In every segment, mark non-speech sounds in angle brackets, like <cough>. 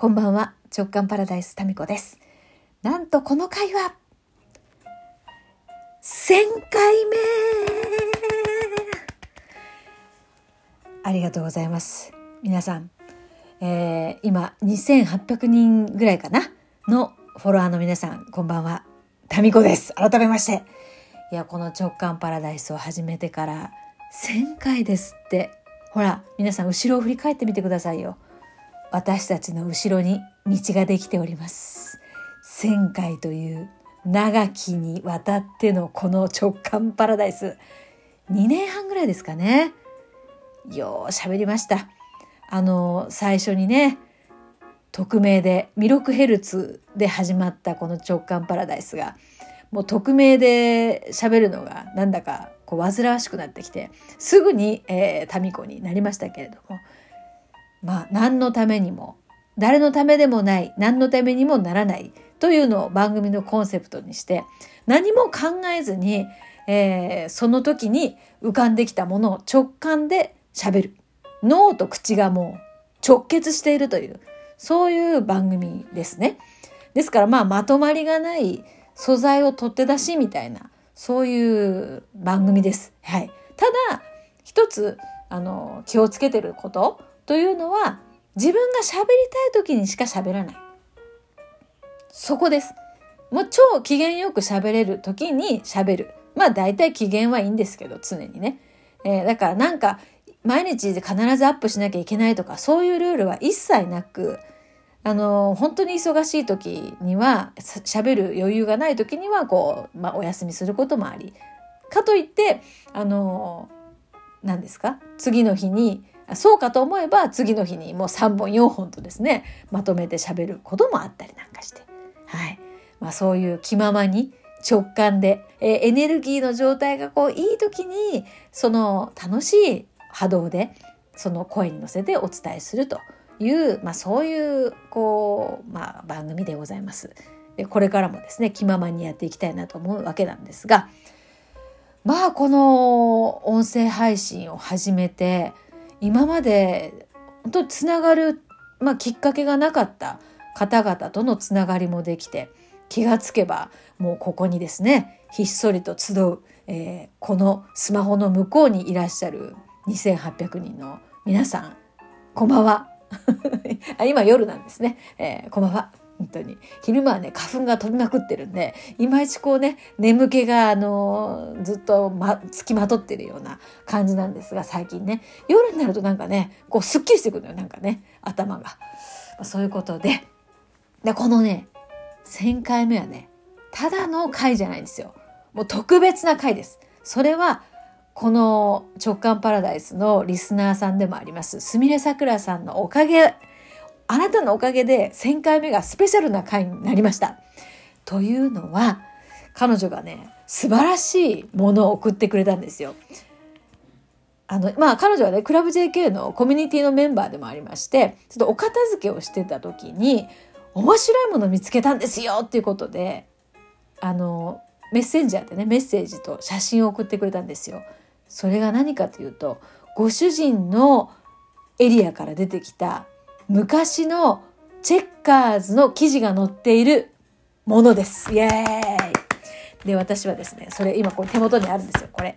こんばんは。直感パラダイスタミコです。なんとこの回は1000回目。ありがとうございます。皆さん、えー、今2800人ぐらいかな。のフォロワーの皆さんこんばんは。タミコです。改めまして。いやこの直感パラダイスを始めてから1000回ですって。ほら皆さん後ろを振り返ってみてくださいよ。私たちの後ろに道ができております。1000回という長きにわたってのこの直感パラダイス。2年半ぐらいですかね。よう喋りました。あの最初にね匿名でミロクヘルツで始まったこの直感パラダイスがもう匿名で喋るのがなんだかこう煩わしくなってきてすぐに、えー、民子になりましたけれどもまあ何のためにも誰のためでもない何のためにもならないというのを番組のコンセプトにして何も考えずに、えー、その時に浮かんできたものを直感で喋る脳と口がもう直結しているというそういう番組ですね。ですからまあまとまりがない素材を取って出しみたいなそういう番組です。はい。ただ、一つ、あの、気をつけてることというのは、自分が喋りたい時にしか喋らない。そこです。もう超機嫌よく喋れる時に喋る。まあ大体機嫌はいいんですけど、常にね。えー、だからなんか、毎日で必ずアップしなきゃいけないとか、そういうルールは一切なく、あの本当に忙しい時には喋る余裕がない時にはこう、まあ、お休みすることもありかといってあの何ですか？次の日にそうかと思えば次の日にもう3本4本とですねまとめて喋ることもあったりなんかして、はいまあ、そういう気ままに直感で、えー、エネルギーの状態がこういい時にその楽しい波動でその声に乗せてお伝えするという、まあ、そういうこう、まあ、番組でございます。でこれからもですね気ままにやっていきたいなと思うわけなんですがまあこの音声配信を始めて今まで本当につながる、まあ、きっかけがなかった方々とのつながりもできて気がつけばもうここにですねひっそりと集う、えー、このスマホの向こうにいらっしゃる2800人の皆さんこんばんは <laughs> 今夜なんですね。えー、こんばんは。本当に。昼間はね、花粉が飛びまくってるんで、いまいちこうね、眠気が、あの、ずっと、ま、つきまとってるような感じなんですが、最近ね、夜になるとなんかね、こう、すっきりしてくるのよ、なんかね、頭が。まあ、そういうことで、で、このね、1000回目はね、ただの回じゃないんですよ。もう特別な回です。それは、この直感パラダイスのリスナーさんでもあります、すみれさくらさんのおかげ、あなたのおかげで1000回目がスペシャルな回になりました。というのは、彼女がね、素晴らしいものを送ってくれたんですよ。あの、まあ彼女はね、クラブ JK のコミュニティのメンバーでもありまして、ちょっとお片付けをしてた時に、面白いものを見つけたんですよっていうことで、あの、メッセンジャーでね、メッセージと写真を送ってくれたんですよ。それが何かというとご主人のエリアから出てきた昔のチェッカーズの記事が載っているものです。イエーイで、私はですね、それ今これ手元にあるんですよ、これ。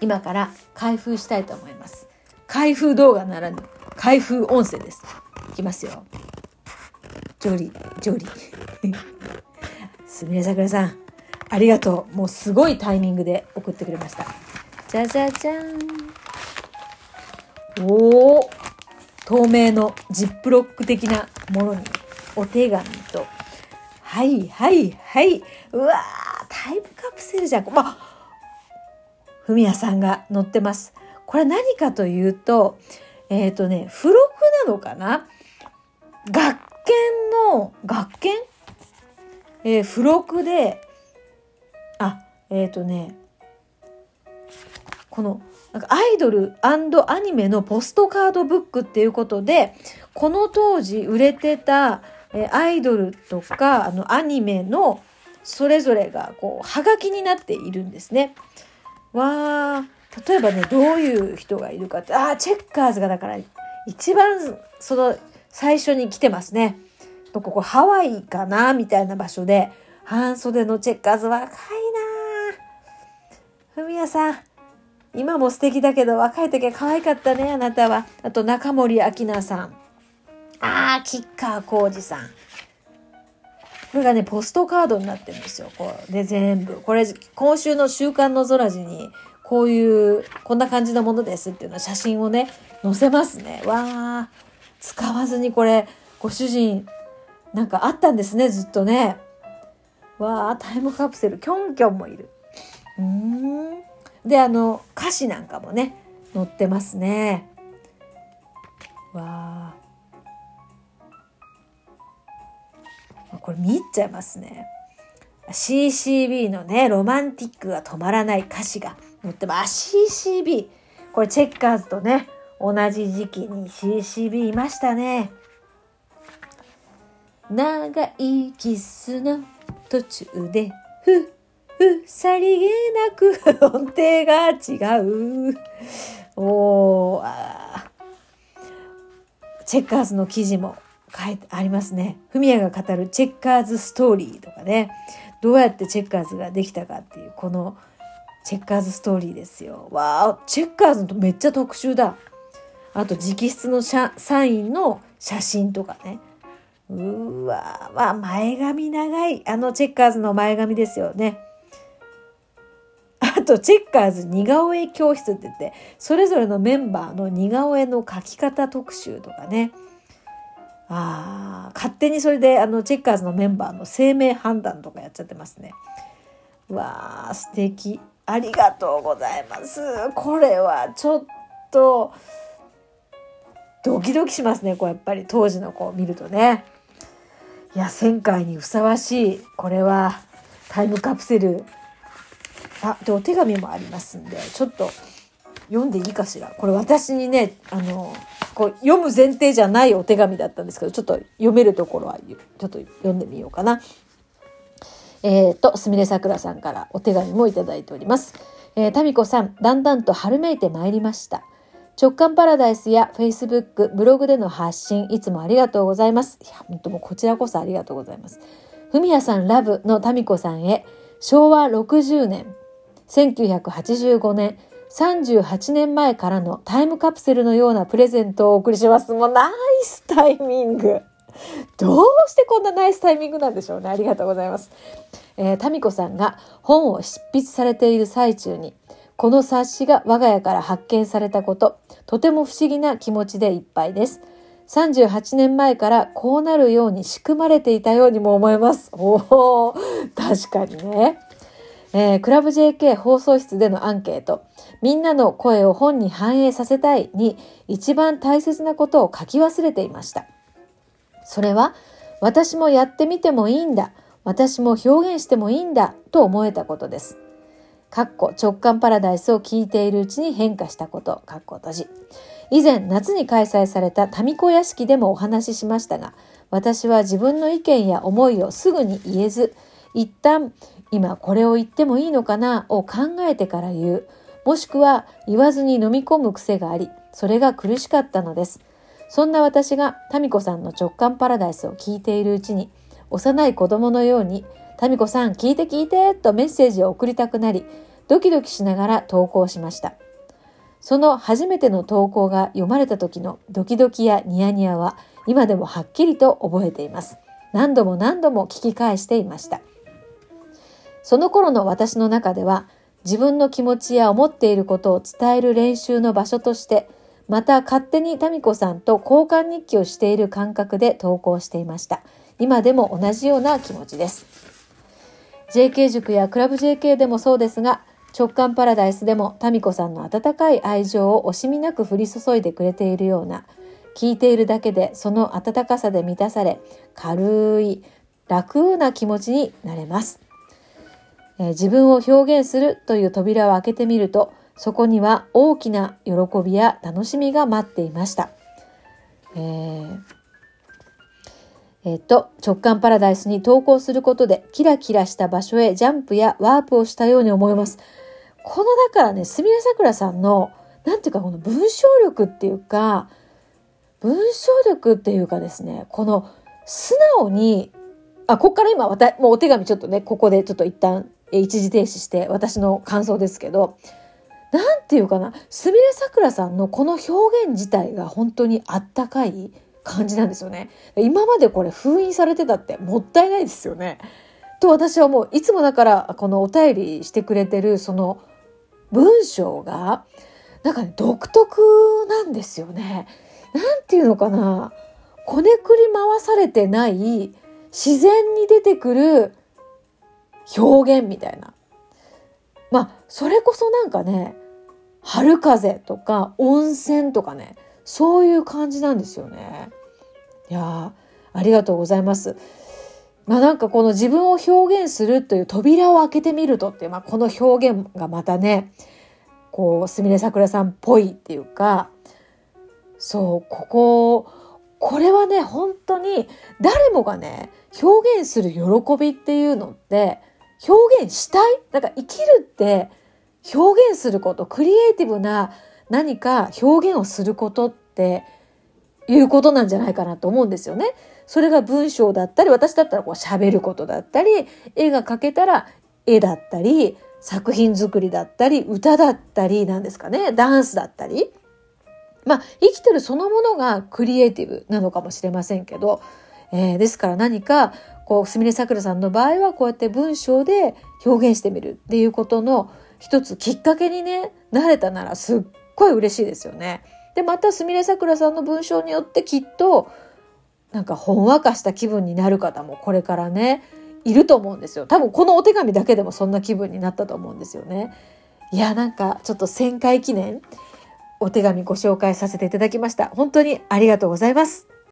今から開封したいと思います。開封動画ならぬ開封音声です。いきますよ。ジョリー、ジョリ。すみれさくらさん、ありがとう。もうすごいタイミングで送ってくれました。じゃじゃじゃん。おお透明のジップロック的なものにお手紙と、はいはいはい。うわー、タイムカプセルじゃん。まあ、ふみやさんが載ってます。これ何かというと、えっ、ー、とね、付録なのかな？学研の、学研？えー、付録で、あ、えっ、ー、とね、このなんかアイドルアニメのポストカードブックっていうことでこの当時売れてたアイドルとかあのアニメのそれぞれがこうはがきになっているんですね。わー例えばねどういう人がいるかってああチェッカーズがだから一番その最初に来てますね。ここハワイかなみたいな場所で、半袖のチェッカーズ若いなふみやさん、今も素敵だけど若い時は可愛かったね、あなたは。あと中森明菜さん。あー、吉川浩司さん。これがね、ポストカードになってるんですよ。こう。で、全部。これ、今週の週刊の空地に、こういう、こんな感じのものですっていうの写真をね、載せますね。わー。使わずにこれ、ご主人、なんかあったんですね、ずっとね。わー、タイムカプセル、キョンキョンもいる。うーん。で、あの、歌詞なんかもね、載ってますね。わー。これ見入っちゃいますね。CCB のね、ロマンティックが止まらない歌詞が載ってます。CCB。これチェッカーズとね、同じ時期に CCB いましたね。長いキスの途中で、ふ、ふ、さりげなく <laughs> 音程が違う。おー、チェッカーズの記事も書いてありますね。フミヤが語るチェッカーズストーリーとかね。どうやってチェッカーズができたかっていう、このチェッカーズストーリーですよ。わー、チェッカーズとめっちゃ特集だ。あと直筆のサインの写真とかね。うーわー、わ前髪長い。あのチェッカーズの前髪ですよね。と、チェッカーズ似顔絵教室って言って、それぞれのメンバーの似顔絵の描き方特集とかね。ああ、勝手にそれで、あの、チェッカーズのメンバーの生命判断とかやっちゃってますね。わあ、素敵。ありがとうございます。これはちょっと、ドキドキしますね。こうやっぱり当時の子を見るとね。いや、1000回にふさわしい。これはタイムカプセル。あ、で、お手紙もありますんで、ちょっと読んでいいかしら？これ私にね、あの、こう読む前提じゃないお手紙だったんですけど、ちょっと読めるところはちょっと読んでみようかな。えっ、ー、と、すみれさくらさんからお手紙もいいております。えー、タミさん、だんだんと春めいてまいりました。直感パラダイスや Facebook、ブログでの発信、いつもありがとうございます。いや、本当もこちらこそありがとうございます。ふみやさんラブのタミコさんへ、昭和60年、1985年、38年前からのタイムカプセルのようなプレゼントをお送りします。もうナイスタイミング。どうしてこんなナイスタイミングなんでしょうね。ありがとうございます。えー、タミコさんが本を執筆されている最中に、この冊子が我が家から発見されたこと、とても不思議な気持ちでいっぱいです。38年前からこうなるように仕組まれていたようにも思えます。おお、確かにね。えー、クラブ JK 放送室でのアンケート、みんなの声を本に反映させたいに一番大切なことを書き忘れていました。それは、私もやってみてもいいんだ、私も表現してもいいんだと思えたことです。かっこ直感パラダイスを聞いているうちに変化したこと、かっこ閉じ。以前夏に開催された民子屋敷でもお話ししましたが、私は自分の意見や思いをすぐに言えず、一旦今これを言ってもいいのかな？を考えてから言う、もしくは言わずに飲み込む癖があり、それが苦しかったのです。そんな私が民子さんの直感パラダイスを聞いているうちに、幼い子供のように民子さん聞いて聞いてとメッセージを送りたくなり、ドキドキしながら投稿しました。その初めての投稿が読まれた時のドキドキやニヤニヤは今でもはっきりと覚えています。何度も何度も聞き返していました。その頃の私の中では自分の気持ちや思っていることを伝える練習の場所としてまた勝手に民子さんと交換日記をしている感覚で投稿していました。今でも同じような気持ちです。JK 塾やクラブ JK でもそうですが、直感パラダイスでもタミコさんの温かい愛情を惜しみなく降り注いでくれているような、聞いているだけでその温かさで満たされ、軽い、楽な気持ちになれます。えー、自分を表現するという扉を開けてみると、そこには大きな喜びや楽しみが待っていました。えーえっ、と、直感パラダイスに投稿することで、キラキラした場所へジャンプやワープをしたように思います。この、だからね、すみれさくらさんの、なんていうか、この文章力っていうか、文章力っていうかですね、この素直に、あ、こっから今、わた、もうお手紙ちょっとね、ここでちょっと一旦一時停止して私の感想ですけど、なんていうかな、すみれさくらさんのこの表現自体が本当にあったかい感じなんですよね。今までこれ封印されてたってもったいないですよね。と私はもういつもだからこのお便りしてくれてるその文章がなんかね独特なんですよね。なんていうのかなこねくり回されてない自然に出てくる表現みたいな。まあそれこそなんかね春風とか温泉とかねそういう感じなんですよね。いやありがとうございます。まあなんかこの自分を表現するという扉を開けてみるとっていう、まあ、この表現がまたねこうすみれさくらさんっぽいっていうかそうこここれはね本当に誰もがね表現する喜びっていうのって表現したい？なんか生きるって表現することクリエイティブな何か表現をすることっていうことなんじゃないかなと思うんですよね。それが文章だったり、私だったらこう喋ることだったり、絵が描けたら絵だったり、作品作りだったり、歌だったりなんですかね、ダンスだったり。まあ、生きてるそのものがクリエイティブなのかもしれませんけど、えー、ですから何か、こう、すみれさくらさんの場合はこうやって文章で表現してみるっていうことの一つきっかけにね、なれたならすっごい嬉しいですよね。で、またすみれさくらさんの文章によってきっと、なんかほんわかした気分になる方もこれからね、いると思うんですよ。多分このお手紙だけでもそんな気分になったと思うんですよね。いや、なんかちょっと1回記念、お手紙ご紹介させていただきました。本当にありがとうございます。